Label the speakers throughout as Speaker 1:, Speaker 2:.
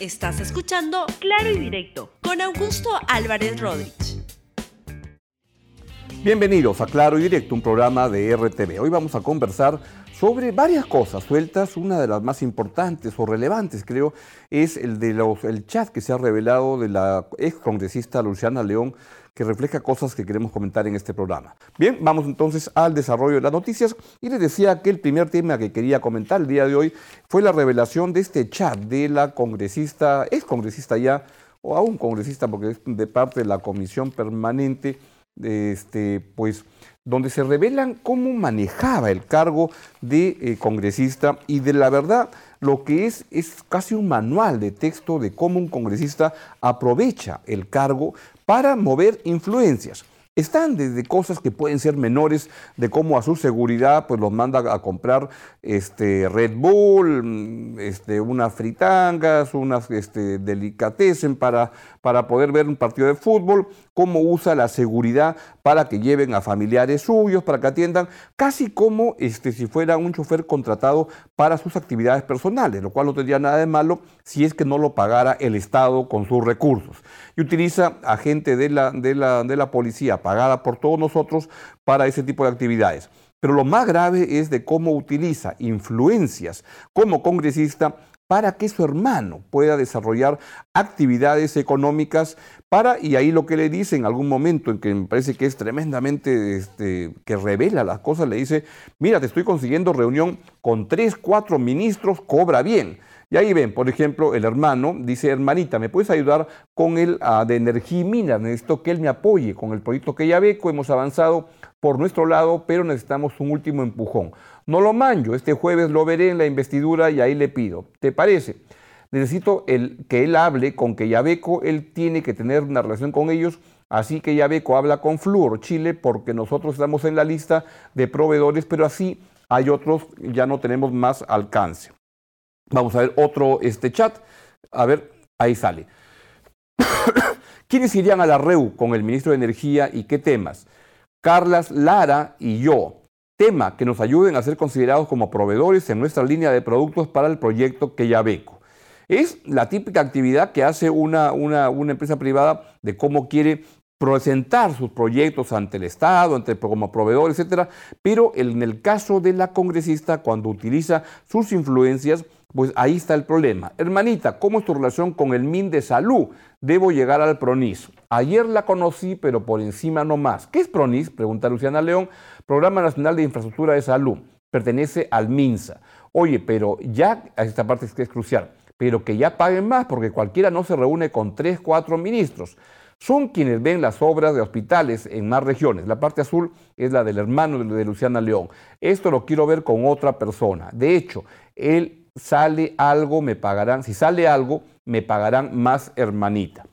Speaker 1: Estás escuchando Claro y Directo con Augusto Álvarez Rodríguez.
Speaker 2: Bienvenidos a Claro y Directo, un programa de RTV. Hoy vamos a conversar sobre varias cosas sueltas. Una de las más importantes o relevantes, creo, es el de los, el chat que se ha revelado de la ex congresista Luciana León que refleja cosas que queremos comentar en este programa. Bien, vamos entonces al desarrollo de las noticias y les decía que el primer tema que quería comentar el día de hoy fue la revelación de este chat de la congresista, ex congresista ya, o aún congresista porque es de parte de la comisión permanente, este, pues donde se revelan cómo manejaba el cargo de eh, congresista y de la verdad lo que es es casi un manual de texto de cómo un congresista aprovecha el cargo para mover influencias. Están desde cosas que pueden ser menores, de cómo a su seguridad pues los manda a comprar este, Red Bull, mm, este, unas fritangas, unas este, delicatessen para, para poder ver un partido de fútbol, cómo usa la seguridad para que lleven a familiares suyos, para que atiendan, casi como este, si fuera un chofer contratado para sus actividades personales, lo cual no tendría nada de malo si es que no lo pagara el Estado con sus recursos. Y utiliza a gente de la, de la, de la policía pagada por todos nosotros para ese tipo de actividades. Pero lo más grave es de cómo utiliza influencias como congresista para que su hermano pueda desarrollar actividades económicas para, y ahí lo que le dice en algún momento, en que me parece que es tremendamente, este, que revela las cosas, le dice, mira, te estoy consiguiendo reunión con tres, cuatro ministros, cobra bien. Y ahí ven, por ejemplo, el hermano dice, hermanita, ¿me puedes ayudar con el ah, de energía y minas? Necesito que él me apoye con el proyecto que ya hemos avanzado por nuestro lado, pero necesitamos un último empujón. No lo manjo, este jueves lo veré en la investidura y ahí le pido. ¿Te parece? Necesito el, que él hable con que Yabeco, él tiene que tener una relación con ellos, así que Yabeco habla con Fluor Chile porque nosotros estamos en la lista de proveedores, pero así hay otros, ya no tenemos más alcance. Vamos a ver otro este chat. A ver, ahí sale. ¿Quiénes irían a la REU con el ministro de Energía y qué temas? Carlas Lara y yo. Tema que nos ayuden a ser considerados como proveedores en nuestra línea de productos para el proyecto Queyabeco. Es la típica actividad que hace una, una, una empresa privada de cómo quiere presentar sus proyectos ante el Estado, ante, como proveedor, etcétera, pero en el caso de la congresista, cuando utiliza sus influencias, pues ahí está el problema. Hermanita, ¿cómo es tu relación con el MIN de Salud? Debo llegar al PRONIS. Ayer la conocí, pero por encima no más. ¿Qué es PRONIS? Pregunta Luciana León. Programa Nacional de Infraestructura de Salud. Pertenece al MINSA. Oye, pero ya, esta parte es que es crucial, pero que ya paguen más, porque cualquiera no se reúne con tres, cuatro ministros son quienes ven las obras de hospitales en más regiones. La parte azul es la del hermano de Luciana León. Esto lo quiero ver con otra persona. De hecho, él sale algo, me pagarán, si sale algo, me pagarán más hermanita.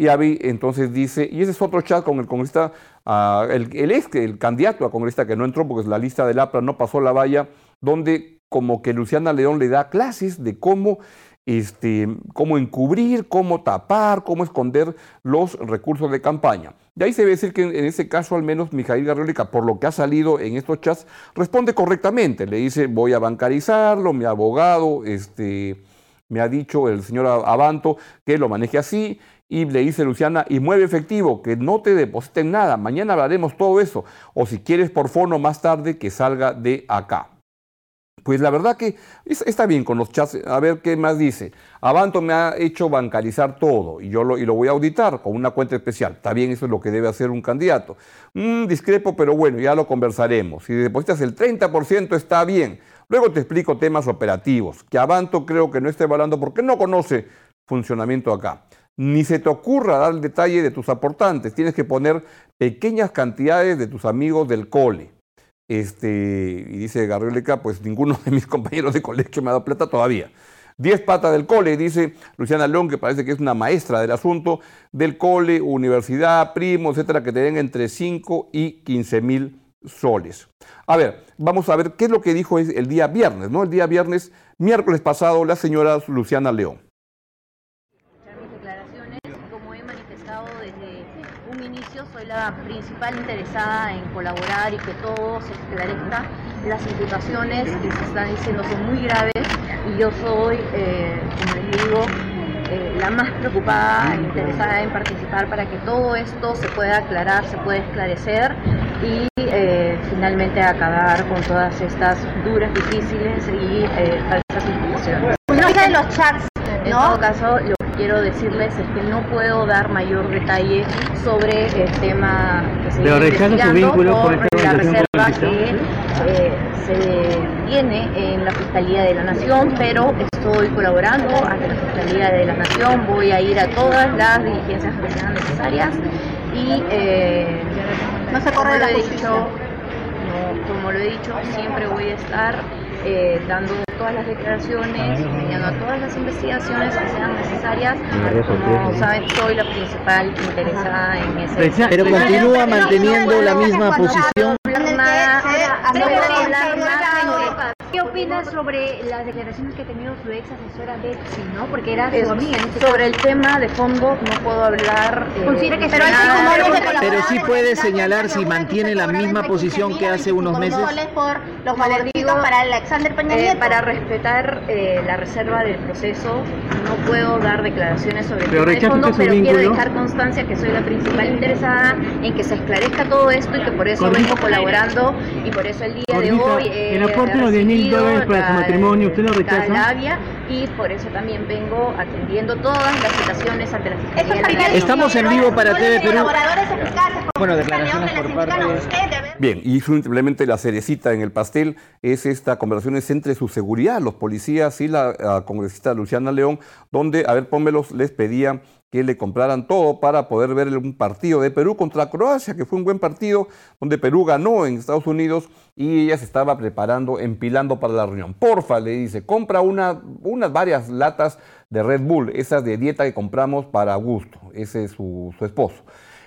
Speaker 2: Y Avi entonces dice, y ese es otro chat con el congresista, ah, el, el, ex, candidato a congresista que no entró porque la lista del APRA no pasó la valla, donde como que Luciana León le da clases de cómo este, cómo encubrir, cómo tapar, cómo esconder los recursos de campaña. De ahí se ve decir que en ese caso al menos Mijail Garriolica, por lo que ha salido en estos chats, responde correctamente. Le dice, voy a bancarizarlo, mi abogado este, me ha dicho el señor Abanto que lo maneje así. Y le dice Luciana, y mueve efectivo, que no te depositen nada, mañana hablaremos todo eso. O si quieres por fono más tarde, que salga de acá. Pues la verdad que está bien con los chats. A ver qué más dice. Avanto me ha hecho bancarizar todo y yo lo, y lo voy a auditar con una cuenta especial. Está bien, eso es lo que debe hacer un candidato. Mm, discrepo, pero bueno, ya lo conversaremos. Si depositas el 30% está bien. Luego te explico temas operativos, que Avanto creo que no esté evaluando porque no conoce funcionamiento acá. Ni se te ocurra dar el detalle de tus aportantes. Tienes que poner pequeñas cantidades de tus amigos del cole este, y dice Garriolica, pues ninguno de mis compañeros de colegio me ha dado plata todavía. Diez patas del cole, dice Luciana León, que parece que es una maestra del asunto, del cole, universidad, primo, etcétera, que te den entre 5 y 15 mil soles. A ver, vamos a ver qué es lo que dijo el día viernes, ¿no? El día viernes, miércoles pasado, la señora Luciana León.
Speaker 3: La principal interesada en colaborar y que todo se esclarezca. Las imputaciones que se están diciendo son muy graves y yo soy, eh, como les digo, la más preocupada e interesada en participar para que todo esto se pueda aclarar, se pueda esclarecer y eh, finalmente acabar con todas estas duras, difíciles y eh, falsas informaciones.
Speaker 4: de los chats,
Speaker 3: En todo caso, lo quiero decirles es que no puedo dar mayor detalle sobre el tema que se
Speaker 5: Pero rechaza su
Speaker 3: investigando
Speaker 5: vínculo por
Speaker 3: la reserva que eh, se tiene en la Fiscalía de la Nación, pero estoy colaborando ante la Fiscalía de la Nación, voy a ir a todas las diligencias que sean necesarias y eh,
Speaker 4: No se corre la
Speaker 3: lo he
Speaker 4: justicia.
Speaker 3: dicho, no, como lo he dicho, siempre voy a estar eh, dando todas las declaraciones, enviando a todas las investigaciones que sean necesarias. Como saben, soy la principal interesada en ese
Speaker 6: Pero
Speaker 4: Pero
Speaker 6: continúa manteniendo la misma posición.
Speaker 3: Nada, no puedo hablar más.
Speaker 7: ¿Qué opinas sobre las declaraciones que ha tenido su ex asesora Betsy, no? Porque era
Speaker 3: Es-
Speaker 7: su amiga en este
Speaker 3: sobre el tema de fondo no puedo hablar. eh,
Speaker 7: Considera que
Speaker 4: Pero
Speaker 7: nada, pero-
Speaker 6: sí puede señalar si mantiene la misma
Speaker 4: 25
Speaker 6: posición que hace
Speaker 4: 25
Speaker 6: unos meses.
Speaker 4: por los
Speaker 3: digo,
Speaker 4: para Alexander Peña
Speaker 3: Eh, para respetar eh, la reserva del proceso, puedo dar declaraciones sobre el tema de fondo, pero quiero dejar constancia que soy la principal interesada en que se esclarezca todo esto y que por eso vengo colaborando y por eso el día de hoy eh,
Speaker 5: el aporte de los 10.000
Speaker 3: recibido
Speaker 5: dólares para su matrimonio, ¿usted lo rechaza?
Speaker 3: Y por eso también vengo atendiendo todas las citaciones ante la Fiscalía. La.
Speaker 6: Estamos en vivo para TV Perú. Bueno, declaraciones por parte de-
Speaker 2: Bien, y simplemente la cerecita en el pastel es esta conversación entre su seguridad, los policías y la ah, congresista Luciana León, donde, a ver, pónmelos, les pedía que le compraran todo para poder ver un partido de Perú contra Croacia, que fue un buen partido, donde Perú ganó en Estados Unidos y ella se estaba preparando, empilando para la reunión. Porfa, le dice, compra una, unas varias latas de Red Bull, esas de dieta que compramos para Augusto, ese es su, esposo.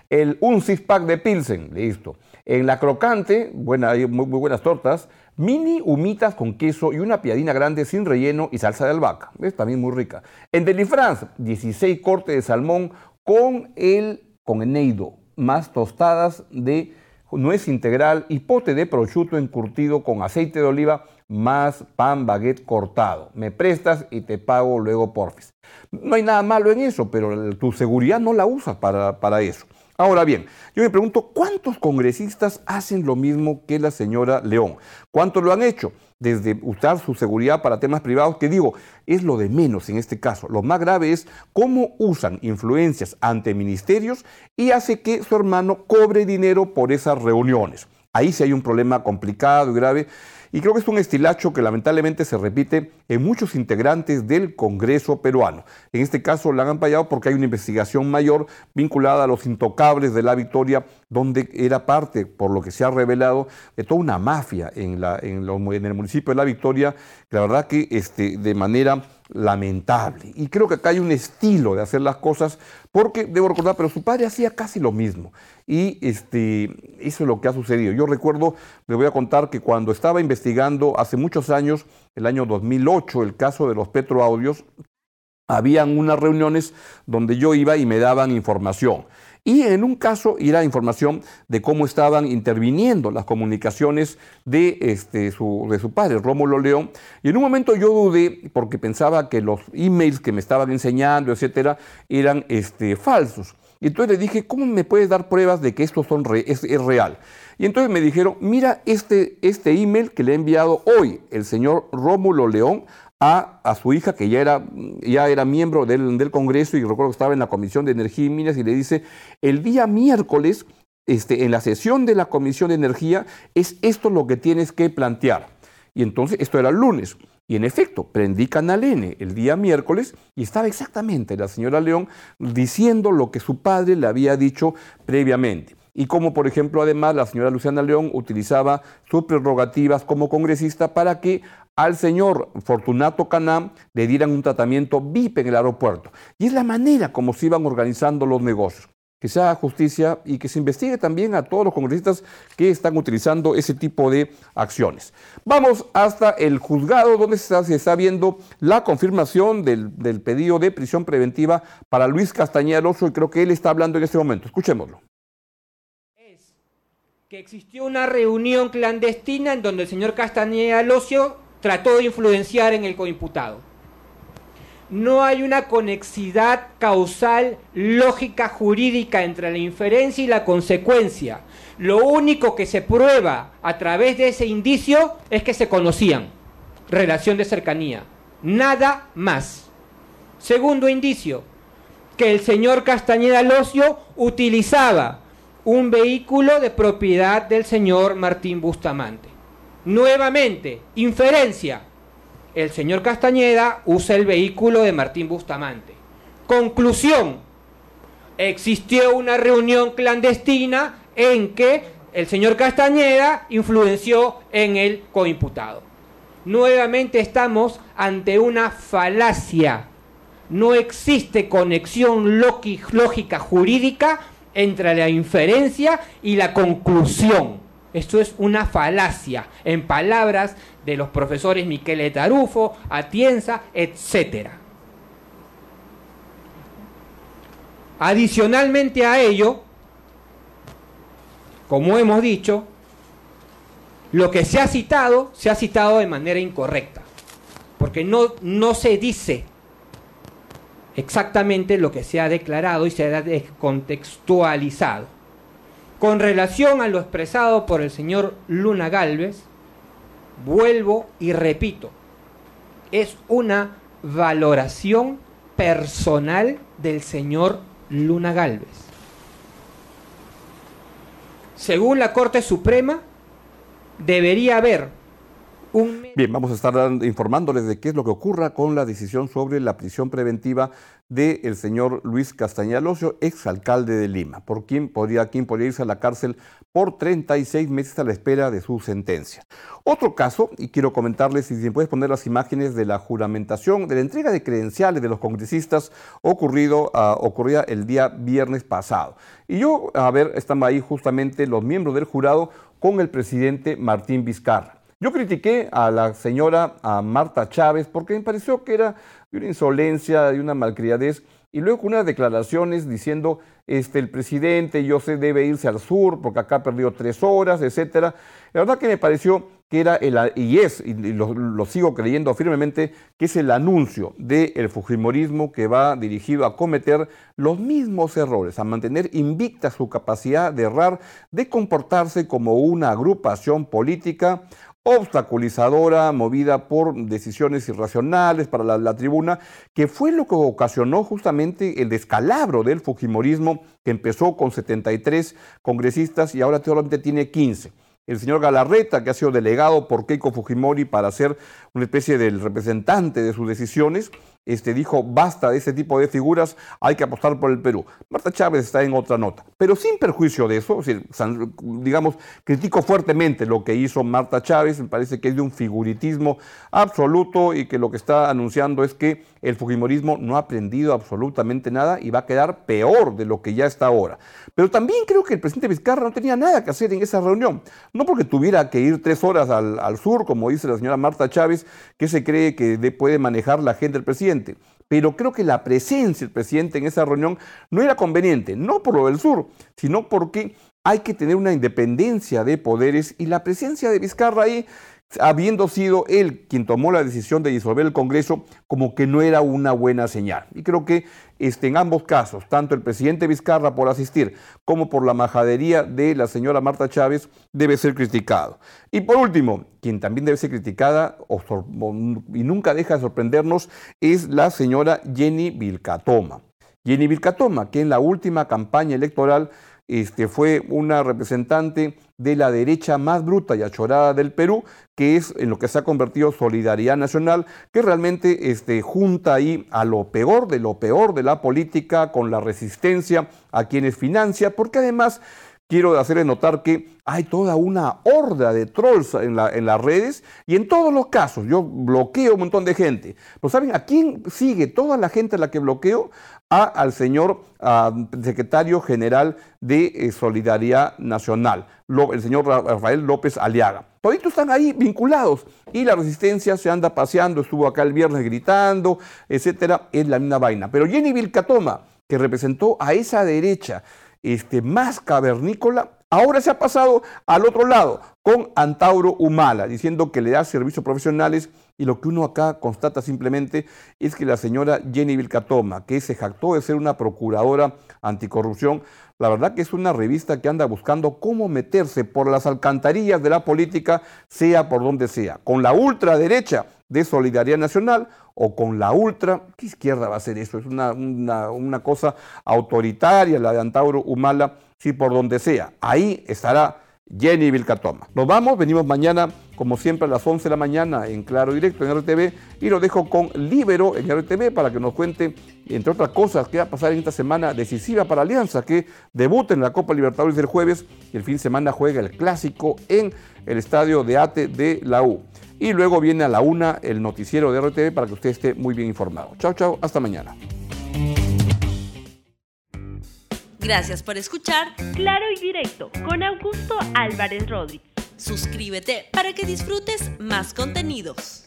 Speaker 2: El, un six pack de Pilsen, listo. En la crocante, buena, muy, muy buenas tortas, mini humitas con queso y una piadina grande sin relleno y salsa de albahaca. Es también muy rica. En Delifrance, 16 cortes de salmón con el con eneido, más tostadas de nuez integral y pote de prosciutto encurtido con aceite de oliva más pan baguette cortado. Me prestas y te pago luego porfis. No hay nada malo en eso, pero tu seguridad no la usas para, para eso. Ahora bien, yo me pregunto, ¿cuántos congresistas hacen lo mismo que la señora León? ¿Cuántos lo han hecho? Desde usar su seguridad para temas privados, que digo, es lo de menos en este caso. Lo más grave es cómo usan influencias ante ministerios y hace que su hermano cobre dinero por esas reuniones. Ahí sí hay un problema complicado y grave. Y creo que es un estilacho que lamentablemente se repite en muchos integrantes del Congreso peruano. En este caso la han ampallado porque hay una investigación mayor vinculada a los intocables de la victoria, donde era parte, por lo que se ha revelado, de toda una mafia en, en lo- en el municipio de la victoria, la verdad que este, de manera lamentable. Y creo que acá hay un estilo de hacer las cosas, porque debo recordar, pero su padre hacía casi lo mismo. Y este, eso es lo que ha sucedido. Yo recuerdo, les voy a contar que cuando estaba investigando hace muchos años, el año 2008, el caso de los petroaudios, habían unas reuniones donde yo iba y me daban información. Y en un caso era información de cómo estaban interviniendo las comunicaciones de, este, su, de su padre, Rómulo León. Y en un momento yo dudé porque pensaba que los emails que me estaban enseñando, etcétera, eran este, falsos. Y entonces le dije, ¿cómo me puedes dar pruebas de que esto son es real? Y entonces me dijeron, mira este, este email que le ha enviado hoy el señor Rómulo León a, su hija, que ya era, ya era miembro del, del Congreso y recuerdo que estaba en la Comisión de Energía y Minas, y le dice, el día miércoles, este, en la sesión de la Comisión de Energía, es esto lo que tienes que plantear. Y entonces, esto era el lunes. Y en efecto, prendí Canal N el día miércoles y estaba exactamente la señora León diciendo lo que su padre le había dicho previamente. Y como, por ejemplo, además la señora Luciana León utilizaba sus prerrogativas como congresista para que al señor Fortunato Canam le dieran un tratamiento VIP en el aeropuerto. Y es la manera como se iban organizando los negocios. Que se haga justicia y que se investigue también a todos los congresistas que están utilizando ese tipo de acciones. Vamos hasta el juzgado donde se está, viendo la confirmación del, pedido de prisión preventiva para Luis Castañeda Alonso y creo que él está hablando en este momento. Escuchémoslo.
Speaker 8: es que existió una reunión clandestina en donde el señor Castañeda Locio trató de influenciar en el coimputado. no hay una conexidad causal, lógica, jurídica entre la inferencia y la consecuencia. Lo único que se prueba a través de ese indicio es que se conocían, relación de cercanía, nada más. Segundo indicio, que el señor Castañeda Locio utilizaba un vehículo de propiedad del señor Martín Bustamante. Nuevamente, inferencia. El señor Castañeda usa el vehículo de Martín Bustamante. Conclusión. Existió una reunión clandestina en que el señor Castañeda influenció en el coimputado. Nuevamente estamos ante una falacia. No existe conexión lógica jurídica entre la inferencia y la conclusión. Esto es una falacia, en palabras de los profesores Miquel Tarufo, Atienza, etc. Adicionalmente a ello, como hemos dicho, lo que se ha citado, se ha citado de manera incorrecta, porque no, no se dice exactamente lo que se ha declarado y se ha descontextualizado. Con relación a lo expresado por el señor Luna Galvez, vuelvo y repito, es una valoración personal del señor Luna Galvez. Según la Corte Suprema, debería haber
Speaker 2: Bien, vamos a estar informándoles de qué es lo que ocurra con la decisión sobre la prisión preventiva del señor Luis Castañeda Locio, exalcalde de Lima, por quien podría, podría irse a la cárcel por 36 meses a la espera de su sentencia. Otro caso, y quiero comentarles si puedes poner las imágenes de la juramentación, de la entrega de credenciales de los congresistas ocurrido, uh, ocurrida el día viernes pasado. Y yo, a ver, están ahí justamente los miembros del jurado con el presidente Martín Vizcarra. Yo critiqué a la señora a Marta Chávez porque me pareció que era de una insolencia, de una malcriadez, y luego con unas declaraciones diciendo este, el presidente, yo sé, debe irse al sur porque acá perdió tres horas, etcétera. La verdad que me pareció que era el, y es, y lo, lo sigo creyendo firmemente, que es el anuncio del Fujimorismo que va dirigido a cometer los mismos errores, a mantener invicta su capacidad de errar, de comportarse como una agrupación política obstaculizadora, movida por decisiones irracionales para la, la, tribuna, que fue lo que ocasionó justamente el descalabro del Fujimorismo, que empezó con 73 congresistas y ahora solamente tiene 15 el señor Galarreta, que ha sido delegado por Keiko Fujimori para ser una especie del representante de sus decisiones, este, dijo, basta de ese tipo de figuras, hay que apostar por el Perú. Marta Chávez está en otra nota, pero sin perjuicio de eso, digamos, critico fuertemente lo que hizo Marta Chávez, me parece que es de un figuritismo absoluto y que lo que está anunciando es que el Fujimorismo no ha aprendido absolutamente nada y va a quedar peor de lo que ya está ahora. Pero también creo que el presidente Vizcarra no tenía nada que hacer en esa reunión, no porque tuviera que ir tres horas al, al sur, como dice la señora Marta Chávez, que se cree que puede manejar la agenda del presidente, pero creo que la presencia del presidente en esa reunión no era conveniente, no por lo del sur, sino porque hay que tener una independencia de poderes y la presencia de Vizcarra ahí habiendo sido él quien tomó la decisión de disolver el Congreso, como que no era una buena señal. Y creo que este, en ambos casos, tanto el presidente Vizcarra por asistir como por la majadería de la señora Marta Chávez, debe ser criticado. Y por último, quien también debe ser criticada y nunca deja de sorprendernos es la señora Jenny Vilcatoma. Jenny Vilcatoma, que en la última campaña electoral este, fue una representante de la derecha más bruta y achorada del Perú, que es en lo que se ha convertido Solidaridad Nacional, que realmente este, junta ahí a lo peor de lo peor de la política con la resistencia a quienes financia, porque además quiero hacerles notar que hay toda una horda de trolls en, la, en, las redes y en todos los casos yo bloqueo un montón de gente. Pero ¿saben a quién sigue toda la gente a la que bloqueo? A, al señor secretario general de eh, Solidaridad Nacional, el señor Rafael López Aliaga. Toditos están ahí vinculados y la resistencia se anda paseando, estuvo acá el viernes gritando, etcétera, es la misma vaina. Pero Jenny Vilcatoma, que representó a esa derecha, este, más cavernícola, Ahora se ha pasado al otro lado con Antauro Humala, diciendo que le da servicios profesionales y lo que uno acá constata simplemente es que la señora Jenny Vilcatoma, que se jactó de ser una procuradora anticorrupción, la verdad que es una revista que anda buscando cómo meterse por las alcantarillas de la política, sea por donde sea, con la ultraderecha de Solidaridad Nacional o con la ultra, ¿qué izquierda va a ser eso? Es una, una, una cosa autoritaria, la de Antauro Humala, sí por donde sea. Ahí estará Jenny Vilcatoma. Nos vamos, venimos mañana, como siempre, a las 11 de la mañana en Claro Directo en RTV y lo dejo con Libero en RTV para que nos cuente, entre otras cosas, qué va a pasar en esta semana decisiva para Alianza, que debuta en la Copa Libertadores del jueves y el fin de semana juega el clásico en el estadio de ATE de la U. Y luego viene a la una el noticiero de RTV para que usted esté muy bien informado. Chao, chao, hasta mañana.
Speaker 1: Gracias por escuchar
Speaker 5: Claro y Directo con Augusto Álvarez Rodríguez.
Speaker 1: Suscríbete para que disfrutes más contenidos.